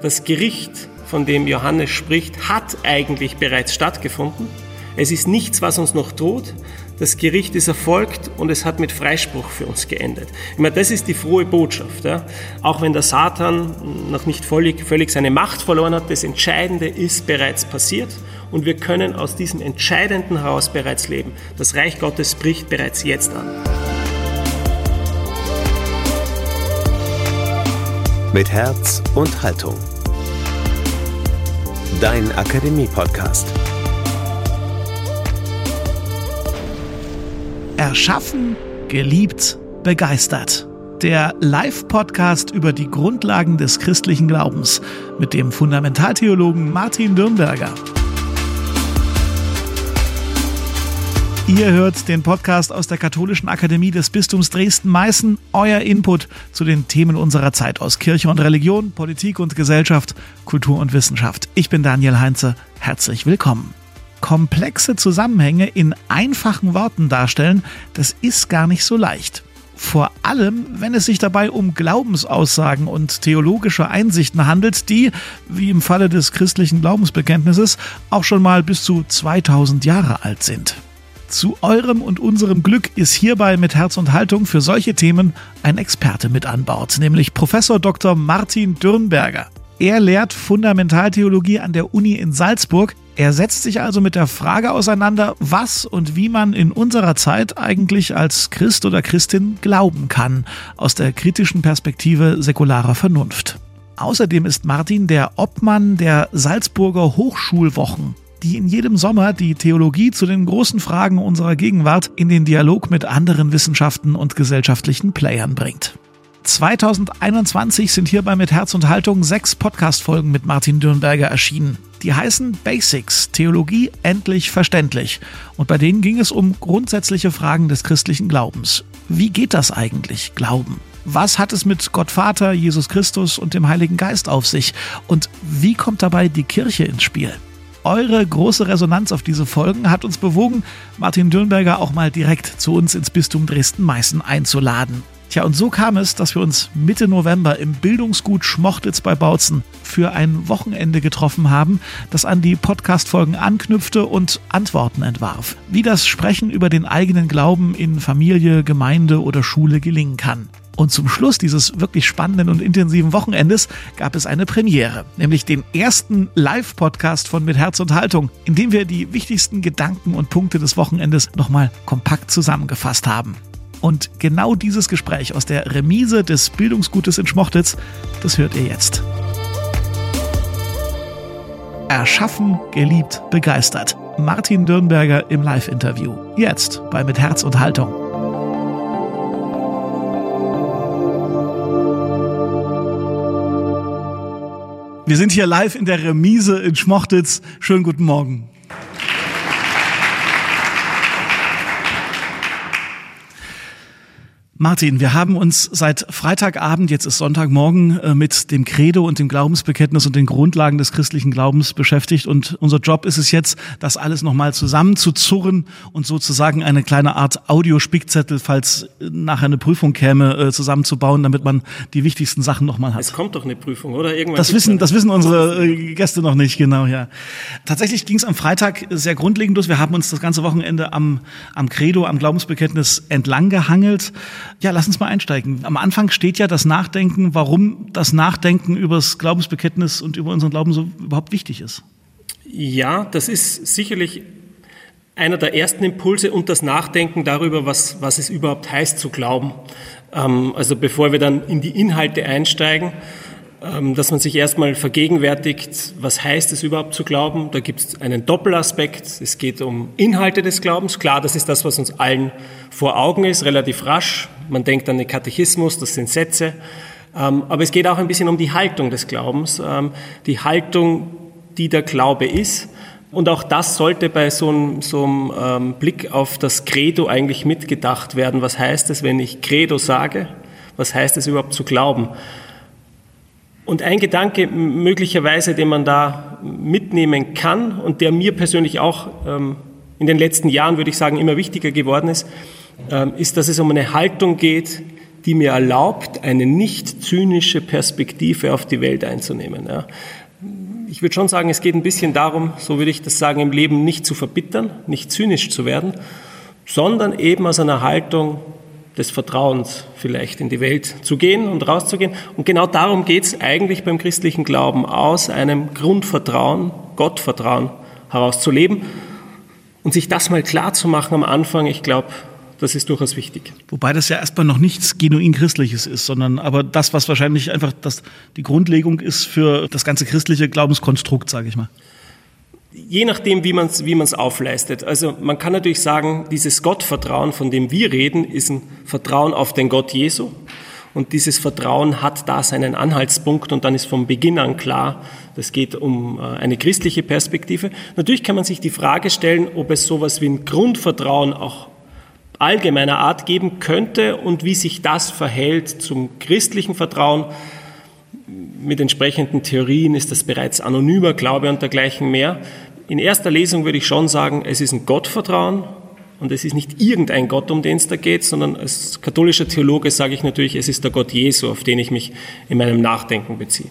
Das Gericht, von dem Johannes spricht, hat eigentlich bereits stattgefunden. Es ist nichts, was uns noch droht. Das Gericht ist erfolgt und es hat mit Freispruch für uns geendet. Ich meine, das ist die frohe Botschaft. Ja? Auch wenn der Satan noch nicht völlig, völlig seine Macht verloren hat, das Entscheidende ist bereits passiert und wir können aus diesem Entscheidenden heraus bereits leben. Das Reich Gottes bricht bereits jetzt an. Mit Herz und Haltung. Dein Akademie-Podcast. Erschaffen, geliebt, begeistert. Der Live-Podcast über die Grundlagen des christlichen Glaubens mit dem Fundamentaltheologen Martin Dürnberger. Ihr hört den Podcast aus der Katholischen Akademie des Bistums Dresden-Meißen. Euer Input zu den Themen unserer Zeit aus Kirche und Religion, Politik und Gesellschaft, Kultur und Wissenschaft. Ich bin Daniel Heinze. Herzlich willkommen komplexe Zusammenhänge in einfachen Worten darstellen, das ist gar nicht so leicht. Vor allem, wenn es sich dabei um Glaubensaussagen und theologische Einsichten handelt, die, wie im Falle des christlichen Glaubensbekenntnisses, auch schon mal bis zu 2000 Jahre alt sind. Zu eurem und unserem Glück ist hierbei mit Herz und Haltung für solche Themen ein Experte mit an Bord, nämlich Professor Dr. Martin Dürnberger. Er lehrt Fundamentaltheologie an der Uni in Salzburg. Er setzt sich also mit der Frage auseinander, was und wie man in unserer Zeit eigentlich als Christ oder Christin glauben kann, aus der kritischen Perspektive säkularer Vernunft. Außerdem ist Martin der Obmann der Salzburger Hochschulwochen, die in jedem Sommer die Theologie zu den großen Fragen unserer Gegenwart in den Dialog mit anderen Wissenschaften und gesellschaftlichen Playern bringt. 2021 sind hierbei mit Herz und Haltung sechs Podcast-Folgen mit Martin Dürnberger erschienen. Die heißen Basics, Theologie endlich verständlich. Und bei denen ging es um grundsätzliche Fragen des christlichen Glaubens. Wie geht das eigentlich, Glauben? Was hat es mit Gott Vater, Jesus Christus und dem Heiligen Geist auf sich? Und wie kommt dabei die Kirche ins Spiel? Eure große Resonanz auf diese Folgen hat uns bewogen, Martin Dürnberger auch mal direkt zu uns ins Bistum Dresden-Meißen einzuladen. Tja, und so kam es, dass wir uns Mitte November im Bildungsgut Schmochtitz bei Bautzen für ein Wochenende getroffen haben, das an die Podcast-Folgen anknüpfte und Antworten entwarf. Wie das Sprechen über den eigenen Glauben in Familie, Gemeinde oder Schule gelingen kann. Und zum Schluss dieses wirklich spannenden und intensiven Wochenendes gab es eine Premiere, nämlich den ersten Live-Podcast von Mit Herz und Haltung, in dem wir die wichtigsten Gedanken und Punkte des Wochenendes nochmal kompakt zusammengefasst haben. Und genau dieses Gespräch aus der Remise des Bildungsgutes in Schmochtitz, das hört ihr jetzt. Erschaffen, geliebt, begeistert. Martin Dürnberger im Live-Interview. Jetzt bei Mit Herz und Haltung. Wir sind hier live in der Remise in Schmochtitz. Schönen guten Morgen. Martin, wir haben uns seit Freitagabend, jetzt ist Sonntagmorgen, äh, mit dem Credo und dem Glaubensbekenntnis und den Grundlagen des christlichen Glaubens beschäftigt. Und unser Job ist es jetzt, das alles nochmal zusammenzuzurren und sozusagen eine kleine Art Audiospickzettel, falls nachher eine Prüfung käme, äh, zusammenzubauen, damit man die wichtigsten Sachen nochmal hat. Es kommt doch eine Prüfung, oder? Irgendwann das wissen, das wissen unsere äh, Gäste noch nicht, genau, ja. Tatsächlich ging es am Freitag sehr grundlegend los. Wir haben uns das ganze Wochenende am, am Credo, am Glaubensbekenntnis entlang gehangelt. Ja, lass uns mal einsteigen. Am Anfang steht ja das Nachdenken, warum das Nachdenken über das Glaubensbekenntnis und über unseren Glauben so überhaupt wichtig ist. Ja, das ist sicherlich einer der ersten Impulse und das Nachdenken darüber, was, was es überhaupt heißt zu glauben. Ähm, also bevor wir dann in die Inhalte einsteigen, dass man sich erstmal vergegenwärtigt, was heißt es überhaupt zu glauben. Da gibt es einen Doppelaspekt. Es geht um Inhalte des Glaubens. Klar, das ist das, was uns allen vor Augen ist, relativ rasch. Man denkt an den Katechismus, das sind Sätze. Ähm, aber es geht auch ein bisschen um die Haltung des Glaubens, ähm, die Haltung, die der Glaube ist. Und auch das sollte bei so einem, so einem Blick auf das Credo eigentlich mitgedacht werden. Was heißt es, wenn ich Credo sage? Was heißt es überhaupt zu glauben? Und ein Gedanke möglicherweise, den man da mitnehmen kann und der mir persönlich auch ähm, in den letzten Jahren, würde ich sagen, immer wichtiger geworden ist, ähm, ist, dass es um eine Haltung geht, die mir erlaubt, eine nicht zynische Perspektive auf die Welt einzunehmen. Ich würde schon sagen, es geht ein bisschen darum, so würde ich das sagen, im Leben nicht zu verbittern, nicht zynisch zu werden, sondern eben aus einer Haltung des Vertrauens vielleicht in die Welt zu gehen und rauszugehen. Und genau darum geht es eigentlich beim christlichen Glauben, aus einem Grundvertrauen, Gottvertrauen herauszuleben und sich das mal klar zu machen am Anfang. Ich glaube, das ist durchaus wichtig. Wobei das ja erstmal noch nichts genuin Christliches ist, sondern aber das, was wahrscheinlich einfach das, die Grundlegung ist für das ganze christliche Glaubenskonstrukt, sage ich mal. Je nachdem, wie man es wie aufleistet. Also man kann natürlich sagen, dieses Gottvertrauen, von dem wir reden, ist ein Vertrauen auf den Gott Jesu. Und dieses Vertrauen hat da seinen Anhaltspunkt und dann ist vom Beginn an klar, das geht um äh, eine christliche Perspektive. Natürlich kann man sich die Frage stellen, ob es sowas wie ein Grundvertrauen auch allgemeiner Art geben könnte und wie sich das verhält zum christlichen Vertrauen. Mit entsprechenden Theorien ist das bereits anonymer Glaube und dergleichen mehr. In erster Lesung würde ich schon sagen, es ist ein Gottvertrauen und es ist nicht irgendein Gott, um den es da geht, sondern als katholischer Theologe sage ich natürlich, es ist der Gott Jesu, auf den ich mich in meinem Nachdenken beziehe.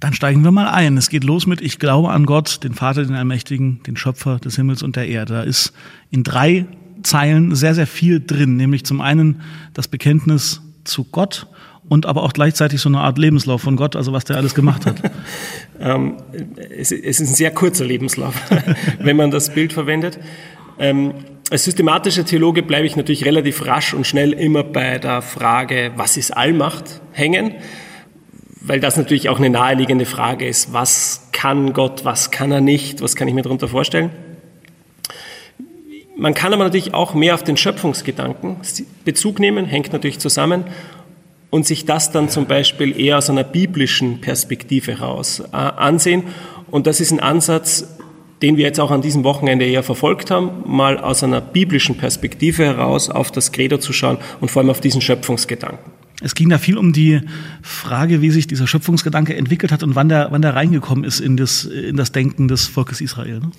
Dann steigen wir mal ein. Es geht los mit Ich glaube an Gott, den Vater, den Allmächtigen, den Schöpfer des Himmels und der Erde. Da ist in drei Zeilen sehr, sehr viel drin, nämlich zum einen das Bekenntnis zu Gott und aber auch gleichzeitig so eine Art Lebenslauf von Gott, also was der alles gemacht hat. ähm, es, es, ist ein sehr kurzer Lebenslauf, wenn man das Bild verwendet. Ähm, als systematischer Theologe bleibe ich natürlich relativ rasch und schnell immer bei der Frage, was ist Allmacht, hängen, weil das natürlich auch eine naheliegende Frage ist. Was kann Gott, was kann er nicht, was kann ich mir darunter vorstellen? Man kann aber natürlich auch mehr auf den Schöpfungsgedanken Bezug nehmen, hängt natürlich zusammen, und sich das dann zum Beispiel eher aus einer biblischen Perspektive heraus äh, ansehen. Und das ist ein Ansatz, den wir jetzt auch an diesem Wochenende eher verfolgt haben, mal aus einer biblischen Perspektive heraus auf das Credo zu schauen und vor allem auf diesen Schöpfungsgedanken. Es ging da viel um die Frage, wie sich dieser Schöpfungsgedanke entwickelt hat und wann der, wann der reingekommen ist in das, in das Denken des Volkes Israel. Ne?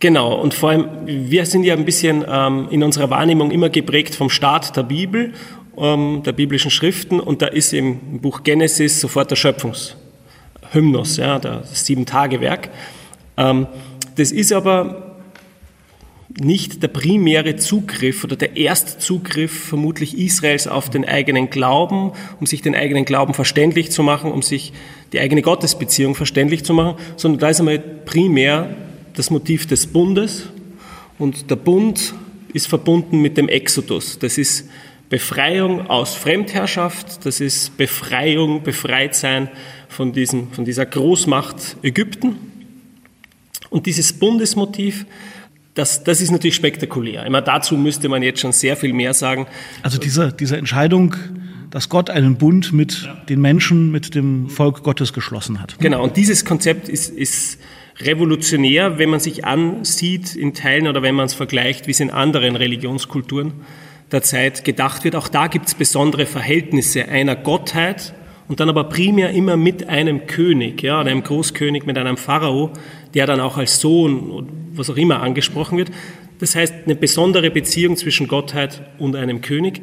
Genau, und vor allem, wir sind ja ein bisschen ähm, in unserer Wahrnehmung immer geprägt vom Start der Bibel, ähm, der biblischen Schriften, und da ist im Buch Genesis sofort der Schöpfungshymnus, ja, das Sieben-Tage-Werk. Ähm, das ist aber nicht der primäre Zugriff oder der Erstzugriff vermutlich Israels auf den eigenen Glauben, um sich den eigenen Glauben verständlich zu machen, um sich die eigene Gottesbeziehung verständlich zu machen, sondern da ist einmal primär das Motiv des Bundes und der Bund ist verbunden mit dem Exodus. Das ist Befreiung aus Fremdherrschaft, das ist Befreiung, Befreitsein von, diesem, von dieser Großmacht Ägypten. Und dieses Bundesmotiv, das, das ist natürlich spektakulär. Immer dazu müsste man jetzt schon sehr viel mehr sagen. Also diese, diese Entscheidung, dass Gott einen Bund mit den Menschen, mit dem Volk Gottes geschlossen hat. Genau, und dieses Konzept ist, ist revolutionär, wenn man sich ansieht in Teilen oder wenn man es vergleicht, wie es in anderen Religionskulturen der Zeit gedacht wird. Auch da gibt es besondere Verhältnisse einer Gottheit und dann aber primär immer mit einem König, ja, einem Großkönig, mit einem Pharao, der dann auch als Sohn oder was auch immer angesprochen wird. Das heißt, eine besondere Beziehung zwischen Gottheit und einem König.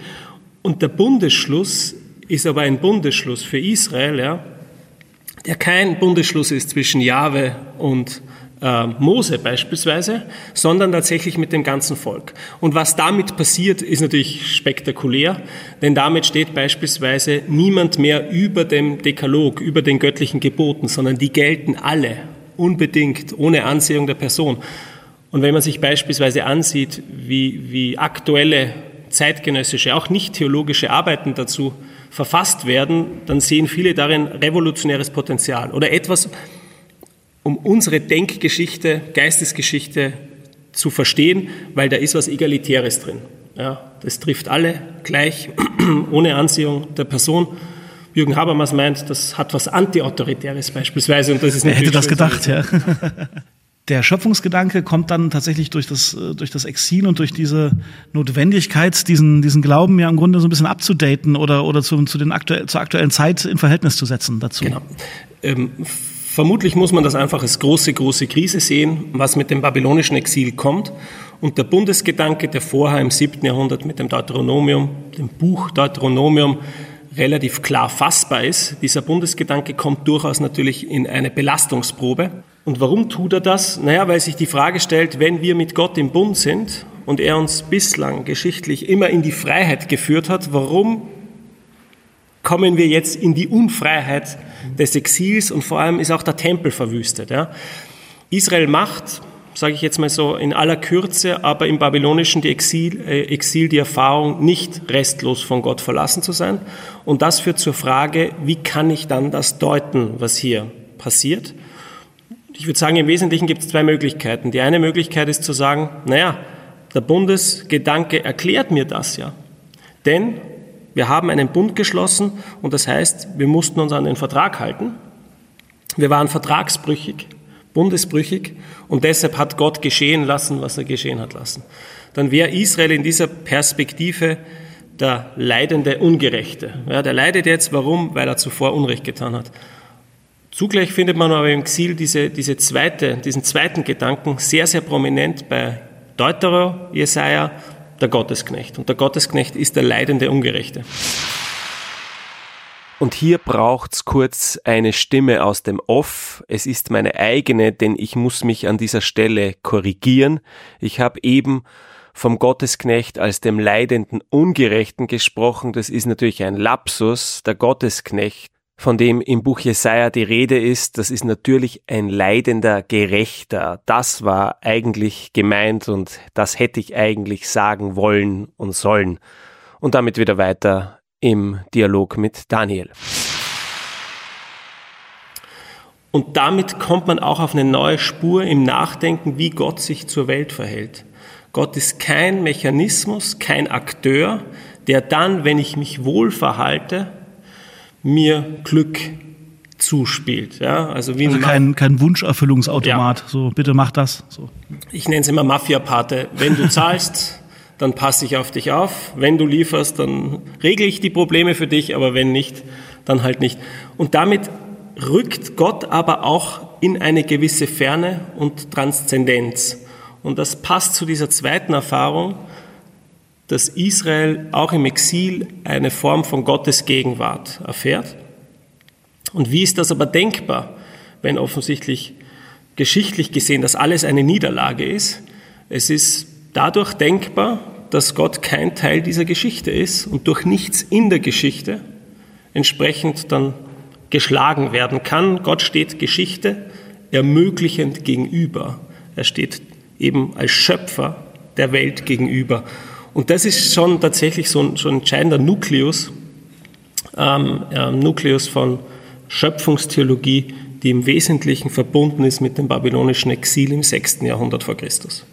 Und der Bundesschluss ist aber ein Bundesschluss für Israel, ja, der kein Bundesschluss ist zwischen Jahwe und äh, Mose beispielsweise, sondern tatsächlich mit dem ganzen Volk. Und was damit passiert, ist natürlich spektakulär, denn damit steht beispielsweise niemand mehr über dem Dekalog, über den göttlichen Geboten, sondern die gelten alle, unbedingt, ohne Ansehung der Person. Und wenn man sich beispielsweise ansieht, wie, wie aktuelle zeitgenössische, auch nicht theologische Arbeiten dazu verfasst werden, dann sehen viele darin revolutionäres Potenzial oder etwas, um unsere Denkgeschichte, Geistesgeschichte zu verstehen, weil da ist was Egalitäres drin. Ja, das trifft alle gleich, ohne Ansehung der Person. Jürgen Habermas meint, das hat was Antiautoritäres beispielsweise. Und das ist Wer hätte das gedacht, ja. der Schöpfungsgedanke kommt dann tatsächlich durch das, äh, durch das Exil und durch diese Notwendigkeit, diesen, diesen Glauben ja im Grunde so ein bisschen abzudaten oder, oder zu, zu den aktuell, zur aktuellen Zeit in Verhältnis zu setzen dazu. Genau. Ähm, vermutlich muss man das einfach als große, große Krise sehen, was mit dem babylonischen Exil kommt Und der Bundesgedanke, der vorher im 7. Jahrhundert mit dem Deuteronomium, dem Buch Deuteronomium, relativ klar fassbar ist, dieser Bundesgedanke kommt durchaus natürlich in eine Belastungsprobe. Und warum tut er das? Naja, weil sich die Frage stellt, wenn wir mit Gott im Bund sind und er uns bislang geschichtlich immer in die Freiheit geführt hat, warum kommen wir jetzt in die Unfreiheit des Exils und vor allem ist auch der Tempel verwüstet. Ja? Israel macht, sage ich jetzt mal so in aller Kürze, aber im babylonischen die Exil, äh, Exil die Erfahrung, nicht restlos von Gott verlassen zu sein. Und das führt zur Frage, wie kann ich dann das deuten, was hier passiert? Ich würde sagen, im Wesentlichen gibt es zwei Möglichkeiten. Die eine Möglichkeit ist zu sagen, naja, der Bundesgedanke erklärt mir das ja. Denn wir haben einen Bund geschlossen und das heißt, wir mussten uns an den Vertrag halten. Wir waren vertragsbrüchig, bundesbrüchig und deshalb hat Gott geschehen lassen, was er geschehen hat lassen. Dann wäre Israel in dieser Perspektive der leidende Ungerechte. Ja, der leidet jetzt, warum? Weil er zuvor Unrecht getan hat. Zugleich findet man aber im Exil diese, diese zweite, diesen zweiten Gedanken sehr, sehr prominent bei Deuterer Jesaja der Gottesknecht. Und der Gottesknecht ist der leidende Ungerechte. Und hier braucht's kurz eine Stimme aus dem Off. Es ist meine eigene, denn ich muss mich an dieser Stelle korrigieren. Ich habe eben vom Gottesknecht als dem leidenden Ungerechten gesprochen. Das ist natürlich ein Lapsus. Der Gottesknecht von dem im Buch Jesaja die Rede ist, das ist natürlich ein leidender Gerechter. Das war eigentlich gemeint und das hätte ich eigentlich sagen wollen und sollen. Und damit wieder weiter im Dialog mit Daniel. Und damit kommt man auch auf eine neue Spur im Nachdenken, wie Gott sich zur Welt verhält. Gott ist kein Mechanismus, kein Akteur, der dann, wenn ich mich wohl verhalte, mir Glück zuspielt. Ja, also wie also kein, kein Wunscherfüllungsautomat. Ja. So, bitte mach das. So. Ich nenne es immer Mafia-Pate. Wenn du zahlst, dann passe ich auf dich auf. Wenn du lieferst, dann regle ich die Probleme für dich, aber wenn nicht, dann halt nicht. Und damit rückt Gott aber auch in eine gewisse Ferne und Transzendenz. Und das passt zu dieser zweiten Erfahrung, dass Israel auch im Exil eine Form von Gottes Gegenwart erfährt. Und wie ist das aber denkbar, wenn offensichtlich geschichtlich gesehen das alles eine Niederlage ist? Es ist dadurch denkbar, dass Gott kein Teil dieser Geschichte ist und durch nichts in der Geschichte entsprechend dann geschlagen werden kann. Gott steht Geschichte ermöglichend gegenüber. Er steht eben als Schöpfer der Welt gegenüber. Und das ist schon tatsächlich so ein, so ein entscheidender Nukleus, ähm, äh, Nukleus von Schöpfungstheologie, die im Wesentlichen verbunden ist mit dem babylonischen Exil im 6. Jahrhundert vor Christus.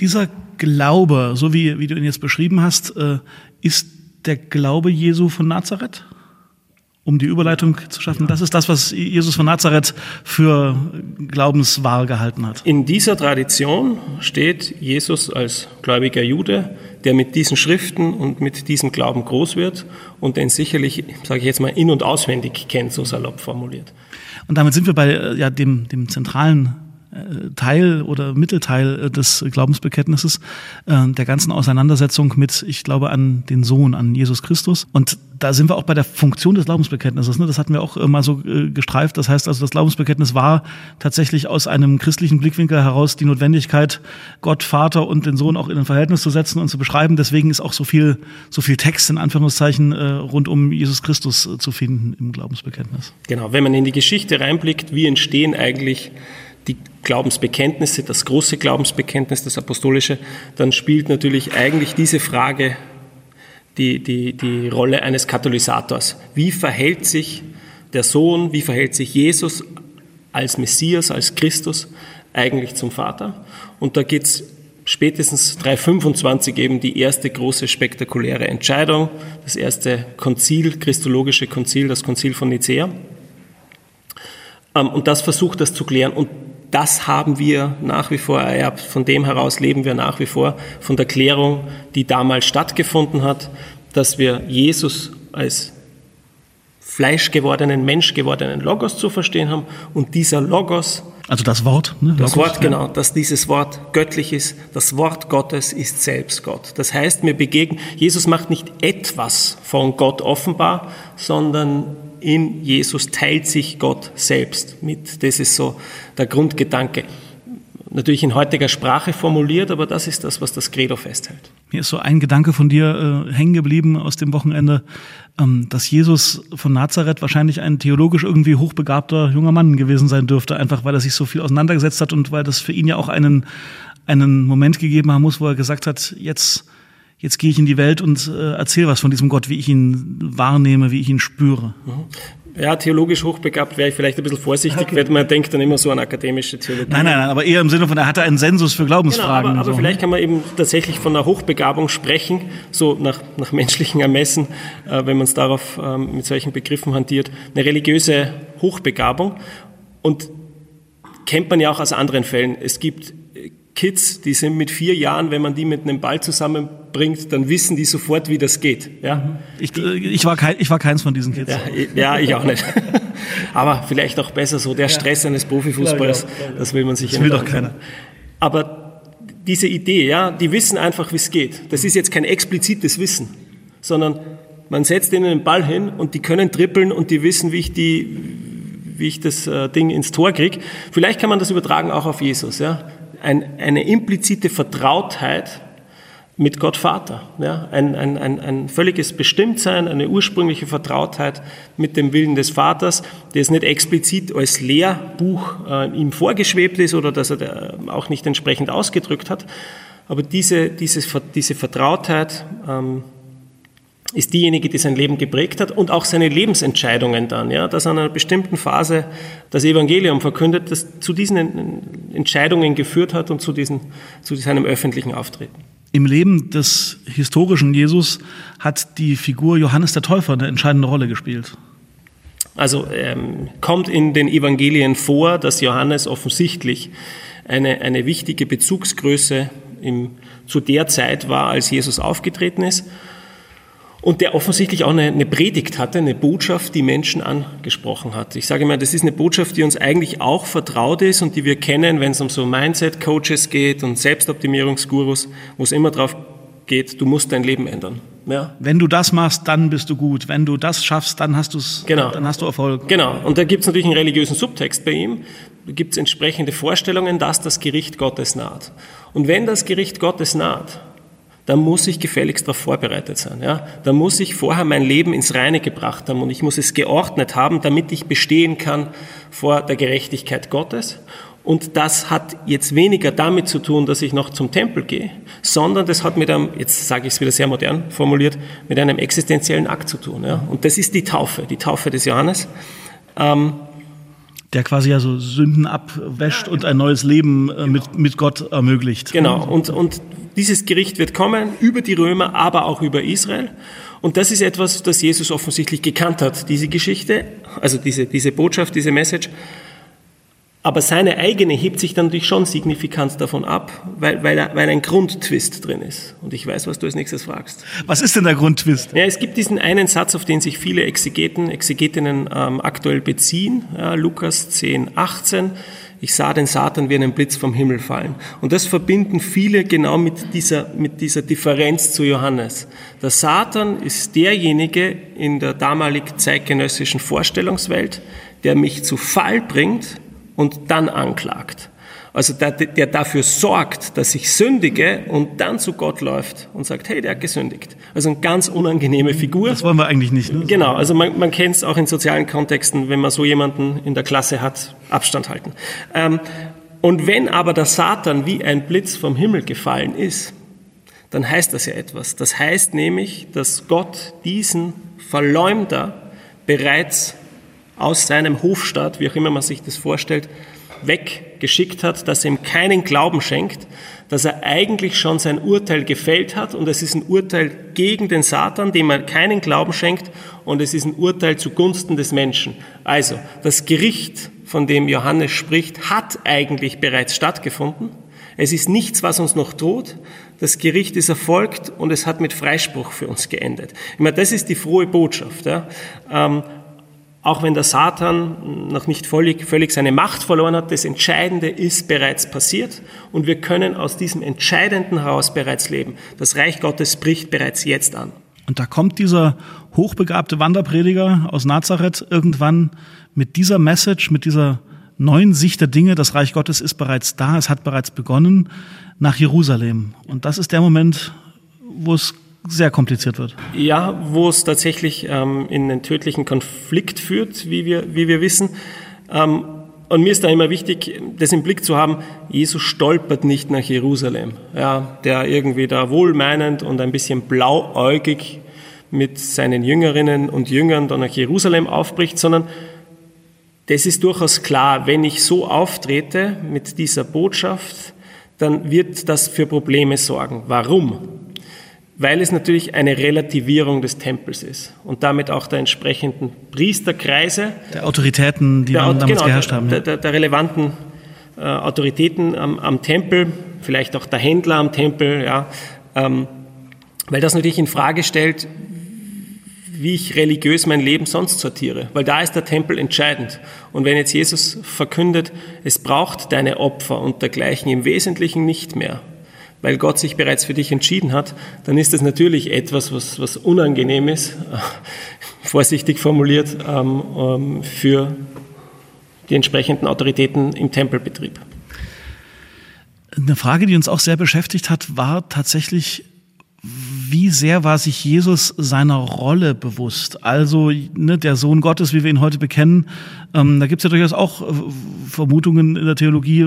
Dieser Glaube, so wie, wie du ihn jetzt beschrieben hast, äh, ist der Glaube Jesu von Nazareth? Um die Überleitung zu schaffen. Das ist das, was Jesus von Nazareth für glaubenswahr gehalten hat. In dieser Tradition steht Jesus als gläubiger Jude, der mit diesen Schriften und mit diesem Glauben groß wird und den sicherlich, sage ich jetzt mal, in- und auswendig kennt, so salopp formuliert. Und damit sind wir bei äh, ja, dem, dem zentralen Teil oder Mittelteil äh, des Glaubensbekenntnisses äh, der ganzen Auseinandersetzung mit, ich glaube, an den Sohn, an Jesus Christus. Und da sind wir auch bei der Funktion des Glaubensbekenntnisses. Ne? Das hatten wir auch äh, mal so gestreift. Das heißt also, das Glaubensbekenntnis war tatsächlich aus einem christlichen Blickwinkel heraus die Notwendigkeit, Gott, Vater und den Sohn auch in ein Verhältnis zu setzen und zu beschreiben. Deswegen ist auch so viel, so viel Text in Anführungszeichen rund um Jesus Christus zu finden im Glaubensbekenntnis. Genau. Wenn man in die Geschichte reinblickt, wie entstehen eigentlich die Glaubensbekenntnisse, das große Glaubensbekenntnis, das apostolische, dann spielt natürlich eigentlich diese Frage die, die, die Rolle eines Katalysators. Wie verhält sich der Sohn, wie verhält sich Jesus als Messias, als Christus eigentlich zum Vater? Und da geht es spätestens 325 eben die erste große spektakuläre Entscheidung, das erste Konzil, christologische Konzil, das Konzil von Nicea. Ähm, und das versucht das zu klären. Und das haben wir nach wie vor, ja, von dem heraus leben wir nach wie vor, von der Klärung, die damals stattgefunden hat, dass wir Jesus als Fleisch gewordenen, Mensch gewordenen Logos zu verstehen haben und dieser Logos Also das Wort? Ne? Das Logos, Wort, genau, dass dieses Wort göttlich ist. Das Wort Gottes ist selbst Gott. Das heißt, wir begegnen, Jesus macht nicht etwas von Gott offenbar, sondern in Jesus teilt sich Gott selbst mit. Das ist so der Grundgedanke natürlich in heutiger Sprache formuliert, aber das ist das, was das Credo festhält. Mir ist so ein Gedanke von dir äh, hängen geblieben aus dem Wochenende, ähm, dass Jesus von Nazareth wahrscheinlich ein theologisch irgendwie hochbegabter junger Mann gewesen sein dürfte, einfach weil er sich so viel auseinandergesetzt hat und weil das für ihn ja auch einen, einen Moment gegeben haben muss, wo er gesagt hat, jetzt, jetzt gehe ich in die Welt und äh, erzähle was von diesem Gott, wie ich ihn wahrnehme, wie ich ihn spüre. Mhm ja, theologisch hochbegabt wäre ich vielleicht ein bisschen vorsichtig, okay. weil man denkt dann immer so an akademische Theologie. Nein, nein, nein, aber eher im Sinne von, er hatte einen Sensus für Glaubensfragen. Genau, aber, aber so. vielleicht kann man eben tatsächlich von einer Hochbegabung sprechen, so nach, nach menschlichen Ermessen, äh, wenn man es darauf ähm, mit solchen Begriffen hantiert, eine religiöse Hochbegabung. Und kennt man ja auch aus anderen Fällen. Es gibt Kids, die sind mit vier Jahren, wenn man die mit einem Ball zusammenbringt, dann wissen die sofort, wie das geht. Ja? Ich, ich, war, kein, ich war keins von diesen Kids. Ja, ja ich auch nicht. Aber vielleicht auch besser so, der Stress eines Profifußballs, das will man sich Das will doch keiner. Aber diese Idee, ja, die wissen einfach, wie es geht. Das ist jetzt kein explizites Wissen, sondern man setzt ihnen einen Ball hin und die können trippeln und die wissen, wie ich die, wie ich das äh, Ding ins Tor kriege. Vielleicht kann man das übertragen auch auf Jesus. Ja? Ein, eine implizite Vertrautheit mit Gott Vater. Ja? Ein, ein, ein, ein völliges Bestimmtsein, eine ursprüngliche Vertrautheit mit dem Willen des Vaters, der es nicht explizit als Lehrbuch äh, ihm vorgeschwebt ist oder dass er auch nicht entsprechend ausgedrückt hat. Aber diese, diese, diese Vertrautheit ähm, ist diejenige, die sein Leben geprägt hat und auch seine Lebensentscheidungen dann, ja, dass an einer bestimmten Phase das Evangelium verkündet, das zu diesen Entscheidungen geführt hat und zu, diesen, zu seinem öffentlichen Auftreten. Im Leben des historischen Jesus hat die Figur Johannes der Täufer eine entscheidende Rolle gespielt. Also ähm, kommt in den Evangelien vor, dass Johannes offensichtlich eine, eine wichtige Bezugsgröße im, zu der Zeit war, als Jesus aufgetreten ist und der offensichtlich auch eine, eine, Predigt hatte, eine Botschaft, die Menschen angesprochen hat. Ich sage mal, das ist eine Botschaft, die uns eigentlich auch vertraut ist und die wir kennen, wenn es um so Mindset-Coaches geht und Selbstoptimierungsgurus, wo es immer drauf geht, du musst dein Leben ändern. Ja. Wenn du das machst, dann bist du gut. Wenn du das schaffst, dann hast, du's, genau. dann hast du Erfolg. Genau. Und da gibt es natürlich einen religiösen Subtext bei ihm. Da gibt es entsprechende Vorstellungen, dass das Gericht Gottes naht. Und wenn das Gericht Gottes naht, da muss ich gefälligst darauf vorbereitet sein. Ja? Da muss ich vorher mein Leben ins Reine gebracht haben und ich muss es geordnet haben, damit ich bestehen kann vor der Gerechtigkeit Gottes. Und das hat jetzt weniger damit zu tun, dass ich noch zum Tempel gehe, sondern das hat mit einem, jetzt sage ich es wieder sehr modern formuliert, mit einem existenziellen Akt zu tun. Ja? Und das ist die Taufe, die Taufe des Johannes. Ähm, der quasi ja so Sünden abwäscht und ein neues Leben äh, mit, mit Gott ermöglicht. Genau, und, und dieses Gericht wird kommen über die Römer, aber auch über Israel. Und das ist etwas, das Jesus offensichtlich gekannt hat, diese Geschichte, also diese, diese Botschaft, diese Message. Aber seine eigene hebt sich dann natürlich schon signifikant davon ab, weil, weil, weil ein Grundtwist drin ist. Und ich weiß, was du als nächstes fragst. Was ist denn der Grundtwist? Ja, es gibt diesen einen Satz, auf den sich viele Exegeten, Exegetinnen ähm, aktuell beziehen. Ja, Lukas 10, 18 ich sah den Satan wie einen Blitz vom Himmel fallen. Und das verbinden viele genau mit dieser, mit dieser Differenz zu Johannes. Der Satan ist derjenige in der damalig zeitgenössischen Vorstellungswelt, der mich zu Fall bringt und dann anklagt. Also der, der dafür sorgt, dass ich sündige und dann zu Gott läuft und sagt, hey, der hat gesündigt. Also eine ganz unangenehme Figur. Das wollen wir eigentlich nicht. Ne? Genau, also man, man kennt es auch in sozialen Kontexten, wenn man so jemanden in der Klasse hat, Abstand halten. Ähm, und wenn aber der Satan wie ein Blitz vom Himmel gefallen ist, dann heißt das ja etwas. Das heißt nämlich, dass Gott diesen Verleumder bereits aus seinem Hofstaat, wie auch immer man sich das vorstellt, weggeschickt hat, dass er ihm keinen Glauben schenkt, dass er eigentlich schon sein Urteil gefällt hat und es ist ein Urteil gegen den Satan, dem er keinen Glauben schenkt und es ist ein Urteil zugunsten des Menschen. Also, das Gericht, von dem Johannes spricht, hat eigentlich bereits stattgefunden. Es ist nichts, was uns noch droht. Das Gericht ist erfolgt und es hat mit Freispruch für uns geendet. Ich meine, das ist die frohe Botschaft. Ja. Ähm, auch wenn der Satan noch nicht völlig, völlig seine Macht verloren hat, das Entscheidende ist bereits passiert und wir können aus diesem Entscheidenden heraus bereits leben. Das Reich Gottes bricht bereits jetzt an. Und da kommt dieser hochbegabte Wanderprediger aus Nazareth irgendwann mit dieser Message, mit dieser neuen Sicht der Dinge, das Reich Gottes ist bereits da, es hat bereits begonnen, nach Jerusalem. Und das ist der Moment, wo es sehr kompliziert wird. Ja, wo es tatsächlich ähm, in einen tödlichen Konflikt führt, wie wir, wie wir wissen. Ähm, und mir ist da immer wichtig, das im Blick zu haben, Jesus stolpert nicht nach Jerusalem, ja, der irgendwie da wohlmeinend und ein bisschen blauäugig mit seinen Jüngerinnen und Jüngern dann nach Jerusalem aufbricht, sondern das ist durchaus klar, wenn ich so auftrete mit dieser Botschaft, dann wird das für Probleme sorgen. Warum? Weil es natürlich eine Relativierung des Tempels ist und damit auch der entsprechenden Priesterkreise. Der Autoritäten, die der, damals genau, geherrscht haben. Der, der, der relevanten äh, Autoritäten am, am, Tempel, vielleicht auch der Händler am Tempel, ja, ähm, weil das natürlich in Frage stellt, wie ich religiös mein Leben sonst sortiere, weil da ist der Tempel entscheidend. Und wenn jetzt Jesus verkündet, es braucht deine Opfer und dergleichen im Wesentlichen nicht mehr, weil Gott sich bereits für dich entschieden hat, dann ist das natürlich etwas, was, was unangenehm ist, vorsichtig formuliert, ähm, ähm, für die entsprechenden Autoritäten im Tempelbetrieb. Eine Frage, die uns auch sehr beschäftigt hat, war tatsächlich, wie sehr war sich Jesus seiner Rolle bewusst? Also ne, der Sohn Gottes, wie wir ihn heute bekennen, ähm, da gibt es ja durchaus auch äh, Vermutungen in der Theologie,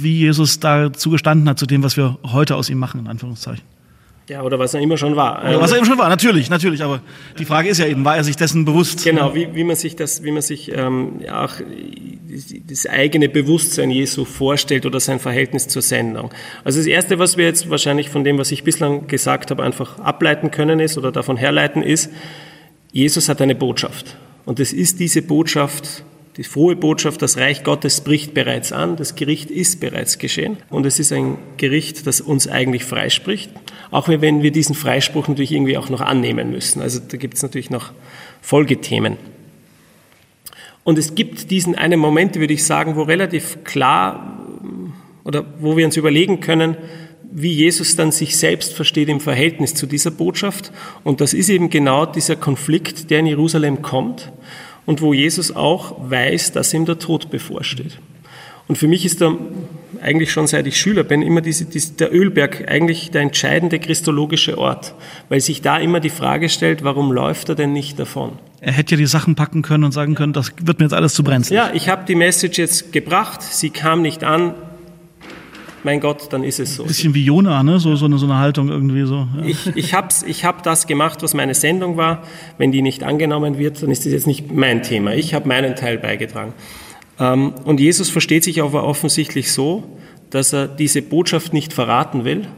wie Jesus da zugestanden hat zu dem, was wir heute aus ihm machen, in Anführungszeichen. Ja, oder was er immer schon war. Oder was er immer schon war, natürlich, natürlich. Aber die Frage ist ja eben, war er sich dessen bewusst? Genau, wie, wie man sich das, wie man sich ähm, auch das eigene Bewusstsein Jesu vorstellt oder sein Verhältnis zur Sendung. Also das Erste, was wir jetzt wahrscheinlich von dem, was ich bislang gesagt habe, einfach ableiten können ist oder davon herleiten ist, Jesus hat eine Botschaft. Und es ist diese Botschaft, die frohe Botschaft, das Reich Gottes bricht bereits an, das Gericht ist bereits geschehen und es ist ein Gericht, das uns eigentlich freispricht, auch wenn wir diesen Freispruch natürlich irgendwie auch noch annehmen müssen. Also da gibt es natürlich noch Folgethemen. Und es gibt diesen einen Moment, würde ich sagen, wo relativ klar oder wo wir uns überlegen können, wie Jesus dann sich selbst versteht im Verhältnis zu dieser Botschaft. Und das ist eben genau dieser Konflikt, der in Jerusalem kommt und wo Jesus auch weiß, dass ihm der Tod bevorsteht. Und für mich ist da eigentlich schon seit ich Schüler bin, immer diese, diese, der Ölberg eigentlich der entscheidende christologische Ort, weil sich da immer die Frage stellt, warum läuft er denn nicht davon? Er hätte ja die Sachen packen können und sagen können, das wird mir jetzt alles zu brenzlig. Ja, ich habe die Message jetzt gebracht, sie kam nicht an, mein Gott, dann ist es so. Ein bisschen wie Jona, ne? so, so, eine, so eine Haltung irgendwie so. Ja. Ich, ich habe ich hab das gemacht, was meine Sendung war. Wenn die nicht angenommen wird, dann ist das jetzt nicht mein Thema. Ich habe meinen Teil beigetragen. Ähm, und Jesus versteht sich aber offensichtlich so, dass er diese Botschaft nicht verraten will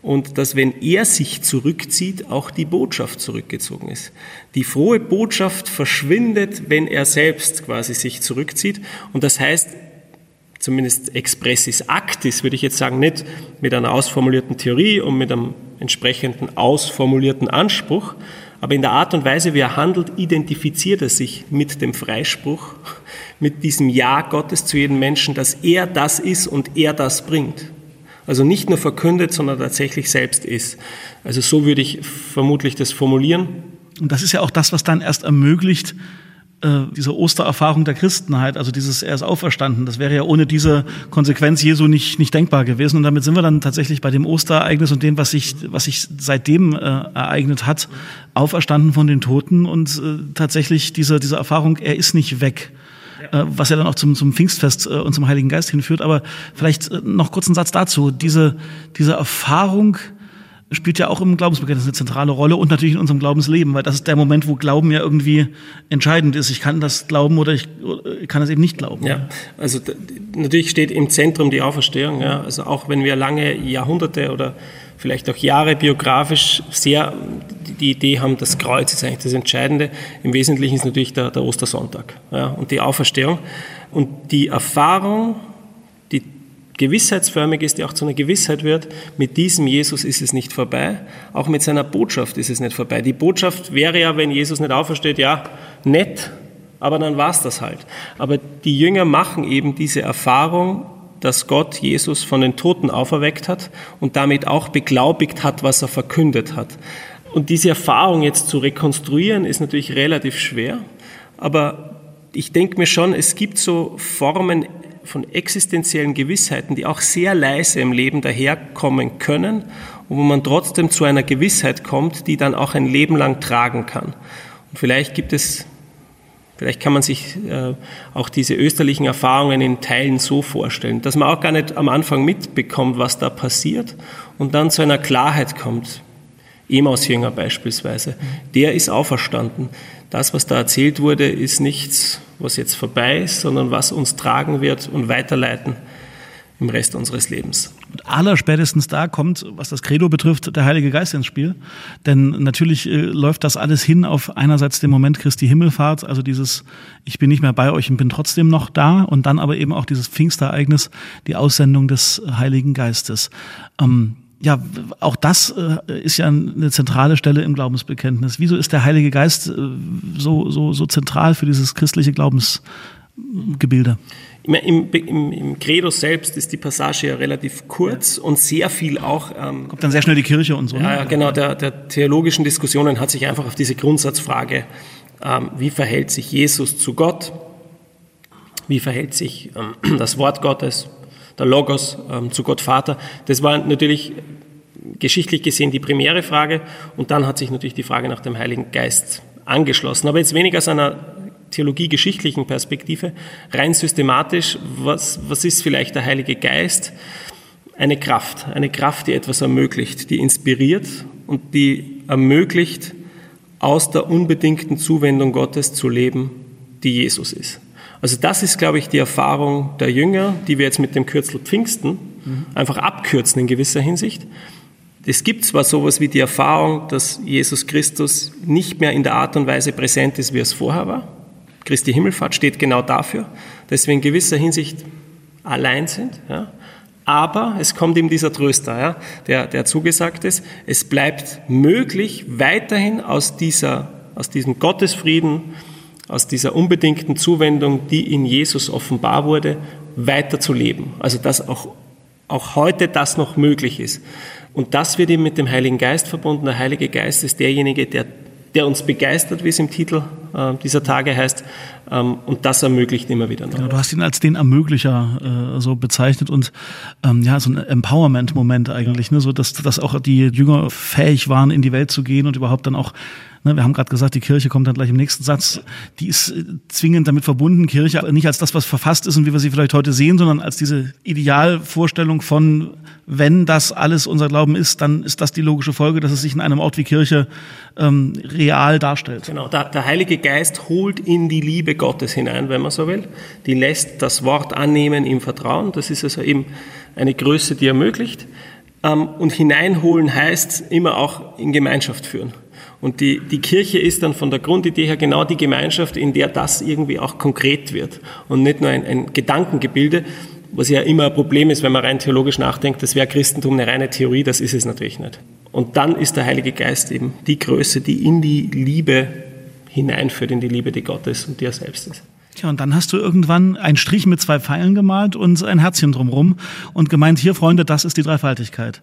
und dass wenn er sich zurückzieht, auch die Botschaft zurückgezogen ist. Die frohe Botschaft verschwindet, wenn er selbst quasi sich zurückzieht und das heißt, zumindest expressis actis, würde ich jetzt sagen, nicht mit einer ausformulierten Theorie und mit einem entsprechenden ausformulierten Anspruch, aber in der Art und Weise, wie er handelt, identifiziert er sich mit dem Freispruch, mit diesem Ja Gottes zu jedem Menschen, dass er das ist und er das bringt. Also nicht nur verkündet, sondern tatsächlich selbst ist. Also so würde ich vermutlich das formulieren. Und das ist ja auch das, was dann erst ermöglicht, äh, diese Ostererfahrung der Christenheit, also dieses er ist auferstanden, das wäre ja ohne diese Konsequenz Jesu nicht, nicht denkbar gewesen. Und damit sind wir dann tatsächlich bei dem Osterereignis und dem, was sich, was sich seitdem äh, ereignet hat, auferstanden von den Toten und äh, tatsächlich diese, diese Erfahrung, er ist nicht weg. Äh, was ja dann auch zum, zum Pfingstfest äh, und zum Heiligen Geist hinführt. Aber vielleicht äh, noch kurz einen Satz dazu. Diese, diese Erfahrung, spielt ja auch im Glaubensbekenntnis eine zentrale Rolle und natürlich in unserem Glaubensleben, weil das ist der Moment, wo Glauben ja irgendwie entscheidend ist. Ich kann das glauben oder ich kann es eben nicht glauben. Ja, also natürlich steht im Zentrum die Auferstehung. Ja. Also auch wenn wir lange Jahrhunderte oder vielleicht auch Jahre biografisch sehr die Idee haben, das Kreuz ist eigentlich das Entscheidende. Im Wesentlichen ist natürlich der, der Ostersonntag ja, und die Auferstehung. Und die Erfahrung gewissheitsförmig ist, die auch zu einer Gewissheit wird, mit diesem Jesus ist es nicht vorbei, auch mit seiner Botschaft ist es nicht vorbei. Die Botschaft wäre ja, wenn Jesus nicht aufersteht, ja, nett, Aber dann war es das halt. Aber die Jünger machen eben diese Erfahrung, dass Gott Jesus von den Toten auferweckt hat und damit auch beglaubigt hat, was er verkündet hat. Und diese Erfahrung jetzt zu rekonstruieren, ist natürlich relativ schwer. Aber ich denke mir schon, es gibt so Formen von existenziellen Gewissheiten, die auch sehr leise im Leben daherkommen können und wo man trotzdem zu einer Gewissheit kommt, die dann auch ein Leben lang tragen kann. Und vielleicht gibt es, vielleicht kann man sich äh, auch diese österlichen Erfahrungen in Teilen so vorstellen, dass man auch gar nicht am Anfang mitbekommt, was da passiert und dann zu einer Klarheit kommt. Emaus-Jünger beispielsweise, der ist auferstanden. Das, was da erzählt wurde, ist nichts, was jetzt vorbei ist, sondern was uns tragen wird und weiterleiten im Rest unseres Lebens. Und allerspätestens da kommt, was das Credo betrifft, der Heilige Geist ins Spiel. Denn natürlich äh, läuft das alles hin auf einerseits den Moment Christi Himmelfahrt, also dieses Ich bin nicht mehr bei euch und bin trotzdem noch da und dann aber eben auch dieses Pfingstereignis, die Aussendung des Heiligen Geistes. Ähm, ja, auch das äh, ist ja eine zentrale Stelle im Glaubensbekenntnis. Wieso ist der Heilige Geist äh, so, so, so zentral für dieses christliche Glaubensgebilde? Im, im, Im, Credo selbst ist die Passage ja relativ kurz ja. und sehr viel auch. Ähm, Kommt dann sehr schnell die Kirche und so. Ne? Ja, genau. Der, der theologischen Diskussionen hat sich einfach auf diese Grundsatzfrage, ähm, wie verhält sich Jesus zu Gott? Wie verhält sich ähm, das Wort Gottes? Der Logos ähm, zu Gott Vater. Das war natürlich geschichtlich gesehen die primäre Frage und dann hat sich natürlich die Frage nach dem Heiligen Geist angeschlossen. Aber jetzt weniger aus einer theologiegeschichtlichen Perspektive, rein systematisch, was, was ist vielleicht der Heilige Geist? Eine Kraft, eine Kraft, die etwas ermöglicht, die inspiriert und die ermöglicht, aus der unbedingten Zuwendung Gottes zu leben, die Jesus ist. Also das ist, glaube ich, die Erfahrung der Jünger, die wir jetzt mit dem Kürzel Pfingsten mhm. einfach abkürzen in gewisser Hinsicht. Es gibt zwar sowas wie die Erfahrung, dass Jesus Christus nicht mehr in der Art und Weise präsent ist, wie es vorher war. Christi Himmelfahrt steht genau dafür, dass wir in gewisser Hinsicht allein sind. Ja. Aber es kommt ihm dieser Tröster, ja, der, der zugesagt ist, es bleibt möglich, weiterhin aus, dieser, aus diesem Gottesfrieden, aus dieser unbedingten Zuwendung, die in Jesus offenbar wurde, weiterzuleben. Also dass auch, auch heute das noch möglich ist. Und das wird eben mit dem Heiligen Geist verbunden. Der Heilige Geist ist derjenige, der, der uns begeistert, wie es im Titel äh, dieser Tage heißt. Ähm, und das ermöglicht immer wieder noch. Genau, du hast ihn als den Ermöglicher äh, so bezeichnet und ähm, ja, so ein Empowerment-Moment eigentlich, ne? so dass, dass auch die Jünger fähig waren, in die Welt zu gehen und überhaupt dann auch Ne, wir haben gerade gesagt, die Kirche kommt dann gleich im nächsten Satz. Die ist äh, zwingend damit verbunden, Kirche nicht als das, was verfasst ist und wie wir sie vielleicht heute sehen, sondern als diese Idealvorstellung von, wenn das alles unser Glauben ist, dann ist das die logische Folge, dass es sich in einem Ort wie Kirche ähm, real darstellt. Genau, der, der Heilige Geist holt in die Liebe Gottes hinein, wenn man so will. Die lässt das Wort annehmen im Vertrauen. Das ist also eben eine Größe, die ermöglicht. Ähm, und hineinholen heißt immer auch in Gemeinschaft führen. Und die, die Kirche ist dann von der Grundidee her genau die Gemeinschaft, in der das irgendwie auch konkret wird und nicht nur ein, ein Gedankengebilde, was ja immer ein Problem ist, wenn man rein theologisch nachdenkt, das wäre Christentum eine reine Theorie, das ist es natürlich nicht. Und dann ist der Heilige Geist eben die Größe, die in die Liebe hineinführt, in die Liebe, die Gott ist und die er selbst ist. Tja, und dann hast du irgendwann einen Strich mit zwei Pfeilen gemalt und ein Herzchen drumrum und gemeint, hier Freunde, das ist die Dreifaltigkeit.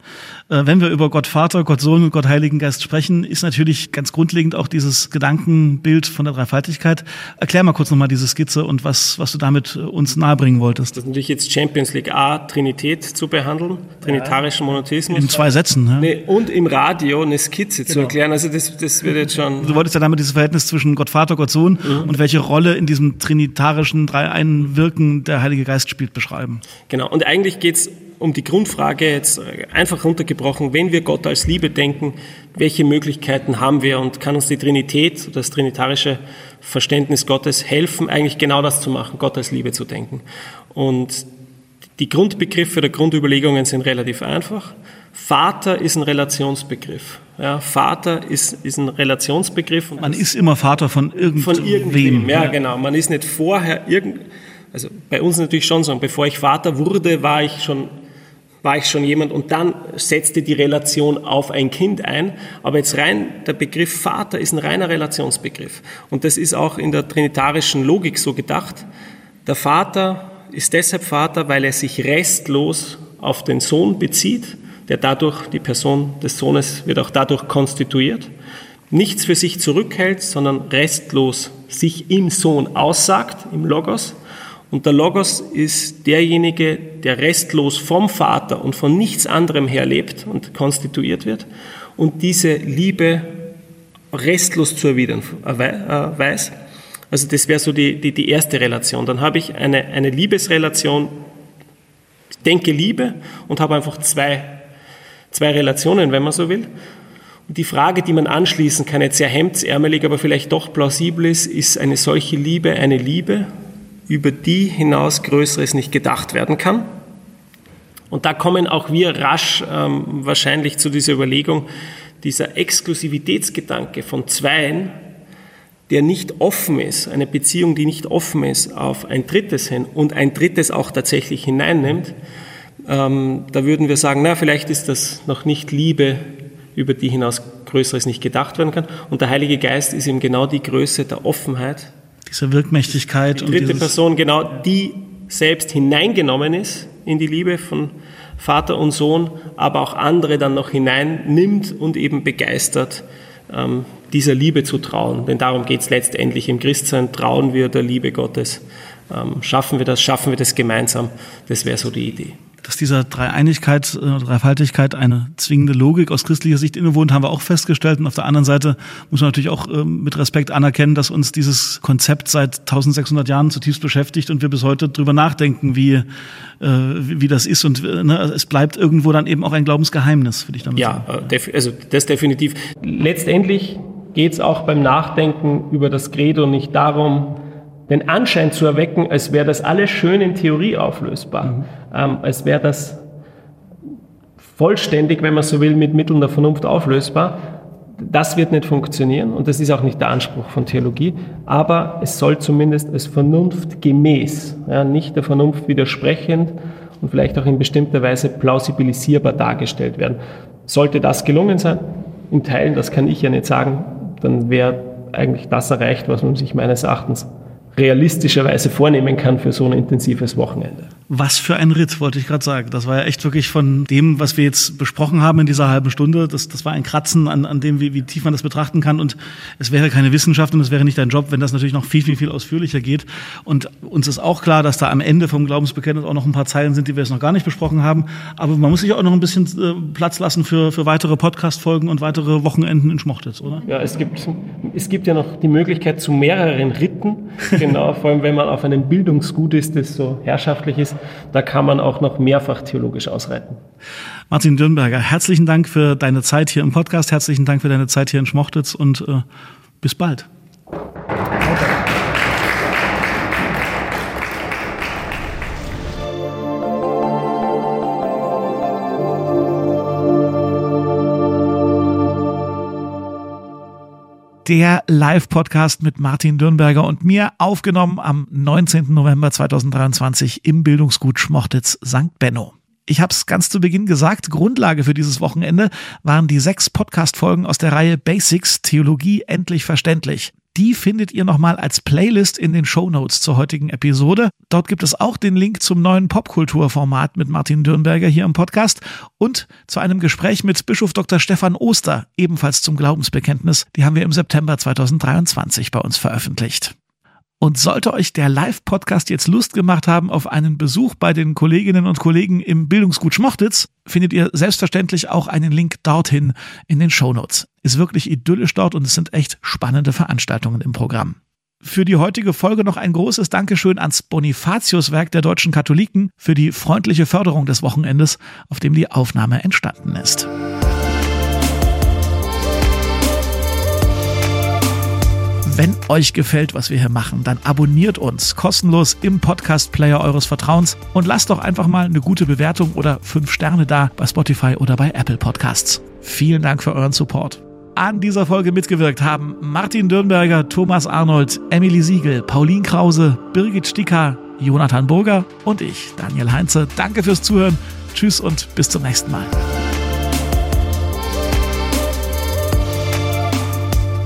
Äh, wenn wir über Gott Vater, Gott Sohn und Gott Heiligen Geist sprechen, ist natürlich ganz grundlegend auch dieses Gedankenbild von der Dreifaltigkeit. Erklär mal kurz nochmal diese Skizze und was, was du damit uns nahebringen wolltest. Das ist natürlich jetzt Champions League A, Trinität zu behandeln, trinitarischen Monotheismus. In zwei Sätzen. Ja. Nee, und im Radio eine Skizze genau. zu erklären. Also das, das wird jetzt schon... Du wolltest ja damit dieses Verhältnis zwischen Gott Vater, Gott Sohn mhm. und welche Rolle in diesem Trinität trinitarischen Dreieinwirken der Heilige Geist spielt, beschreiben. Genau, und eigentlich geht es um die Grundfrage jetzt einfach runtergebrochen, wenn wir Gott als Liebe denken, welche Möglichkeiten haben wir und kann uns die Trinität, das trinitarische Verständnis Gottes helfen, eigentlich genau das zu machen, Gott als Liebe zu denken. Und die Grundbegriffe der Grundüberlegungen sind relativ einfach. Vater ist ein Relationsbegriff. Ja, Vater ist, ist ein Relationsbegriff. Man ist immer Vater von irgendwem. Von irgendwem, ja, ja, genau. Man ist nicht vorher irgend, also bei uns natürlich schon so, bevor ich Vater wurde, war ich schon war ich schon jemand und dann setzte die Relation auf ein Kind ein. Aber jetzt rein, der Begriff Vater ist ein reiner Relationsbegriff. Und das ist auch in der trinitarischen Logik so gedacht. Der Vater ist deshalb Vater, weil er sich restlos auf den Sohn bezieht, der dadurch, die Person des Sohnes wird auch dadurch konstituiert, nichts für sich zurückhält, sondern restlos sich im Sohn aussagt, im Logos und der Logos ist derjenige, der restlos vom Vater und von nichts anderem her lebt und konstituiert wird und diese Liebe restlos zu erwidern äh, weiß. Also das wäre so die, die, die erste Relation. Dann habe ich eine, eine Liebesrelation, denke Liebe und habe einfach zwei, zwei Relationen, wenn man so will. Und die Frage, die man anschließen kann, jetzt sehr hemdsärmelig, aber vielleicht doch plausibel ist, ist eine solche Liebe eine Liebe? über die hinaus Größeres nicht gedacht werden kann. Und da kommen auch wir rasch ähm, wahrscheinlich zu dieser Überlegung, dieser Exklusivitätsgedanke von Zweien, der nicht offen ist, eine Beziehung, die nicht offen ist auf ein drittes hin und ein drittes auch tatsächlich hineinnimmt, ähm, da würden wir sagen, na, vielleicht ist das noch nicht Liebe, über die hinaus Größeres nicht gedacht werden kann. Und der Heilige Geist ist eben genau die Größe der Offenheit, diese Wirkmächtigkeit. Die dritte Person, genau, die selbst hineingenommen ist in die Liebe von Vater und Sohn, aber auch andere dann noch hineinnimmt und eben begeistert, ähm, dieser Liebe zu trauen. Denn darum geht es letztendlich im Christsein. Trauen wir der Liebe Gottes. Ähm, schaffen wir das, schaffen wir das gemeinsam. Das wäre so die Idee dass dieser Dreieinigkeit, äh, Dreifaltigkeit eine zwingende Logik aus christlicher Sicht innewohnt, haben wir auch festgestellt. Und auf der anderen Seite muss man natürlich auch äh, mit Respekt anerkennen, dass uns dieses Konzept seit 1600 Jahren zutiefst beschäftigt und wir bis heute drüber nachdenken, wie, äh, wie, das ist. Und ne, es bleibt irgendwo dann eben auch ein Glaubensgeheimnis, würde ich damit ja, sagen. Ja, also das definitiv. Letztendlich geht es auch beim Nachdenken über das Credo nicht darum, den Anschein zu erwecken, als wäre das alles schön in Theorie auflösbar, mhm. ähm, als wäre das vollständig, wenn man so will, mit Mitteln der Vernunft auflösbar. Das wird nicht funktionieren und das ist auch nicht der Anspruch von Theologie, aber es soll zumindest als vernunftgemäß, ja, nicht der Vernunft widersprechend und vielleicht auch in bestimmter Weise plausibilisierbar dargestellt werden. Sollte das gelungen sein, in Teilen, das kann ich ja nicht sagen, dann wäre eigentlich das erreicht, was man sich meines Erachtens realistischerweise vornehmen kann für so ein intensives Wochenende. Was für ein Ritt, wollte ich gerade sagen. Das war ja echt wirklich von dem, was wir jetzt besprochen haben in dieser halben Stunde, das, das war ein Kratzen an, an dem, wie, wie tief man das betrachten kann. Und es wäre keine Wissenschaft und es wäre nicht dein Job, wenn das natürlich noch viel, viel, viel ausführlicher geht. Und uns ist auch klar, dass da am Ende vom Glaubensbekenntnis auch noch ein paar Zeilen sind, die wir jetzt noch gar nicht besprochen haben. Aber man muss sich auch noch ein bisschen äh, Platz lassen für, für weitere Podcast-Folgen und weitere Wochenenden in Schmochtitz, oder? Ja, es gibt, es gibt ja noch die Möglichkeit zu mehreren Ritten. Genau, vor allem wenn man auf einem Bildungsgut ist, das so herrschaftlich ist da kann man auch noch mehrfach theologisch ausreiten. Martin Dürnberger, herzlichen Dank für deine Zeit hier im Podcast, herzlichen Dank für deine Zeit hier in Schmochtitz und äh, bis bald. Der Live-Podcast mit Martin Dürnberger und mir, aufgenommen am 19. November 2023 im Bildungsgut Schmochtitz St. Benno. Ich habe es ganz zu Beginn gesagt, Grundlage für dieses Wochenende waren die sechs Podcast-Folgen aus der Reihe Basics Theologie endlich verständlich. Die findet ihr nochmal als Playlist in den Show Notes zur heutigen Episode. Dort gibt es auch den Link zum neuen Popkulturformat mit Martin Dürnberger hier im Podcast und zu einem Gespräch mit Bischof Dr. Stefan Oster, ebenfalls zum Glaubensbekenntnis. Die haben wir im September 2023 bei uns veröffentlicht. Und sollte euch der Live-Podcast jetzt Lust gemacht haben auf einen Besuch bei den Kolleginnen und Kollegen im Bildungsgut Schmochtitz, findet ihr selbstverständlich auch einen Link dorthin in den Shownotes. Ist wirklich idyllisch dort und es sind echt spannende Veranstaltungen im Programm. Für die heutige Folge noch ein großes Dankeschön ans Bonifatiuswerk der deutschen Katholiken für die freundliche Förderung des Wochenendes, auf dem die Aufnahme entstanden ist. Wenn euch gefällt, was wir hier machen, dann abonniert uns kostenlos im Podcast-Player eures Vertrauens und lasst doch einfach mal eine gute Bewertung oder fünf Sterne da bei Spotify oder bei Apple Podcasts. Vielen Dank für euren Support. An dieser Folge mitgewirkt haben Martin Dürnberger, Thomas Arnold, Emily Siegel, Pauline Krause, Birgit Sticker, Jonathan Burger und ich, Daniel Heinze. Danke fürs Zuhören. Tschüss und bis zum nächsten Mal.